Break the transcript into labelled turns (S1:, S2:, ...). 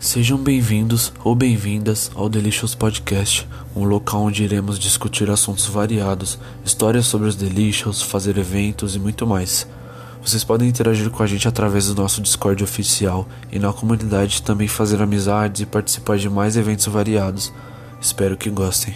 S1: Sejam bem-vindos ou bem-vindas ao Delicious Podcast, um local onde iremos discutir assuntos variados, histórias sobre os Delicious, fazer eventos e muito mais. Vocês podem interagir com a gente através do nosso Discord oficial e na comunidade também fazer amizades e participar de mais eventos variados. Espero que gostem.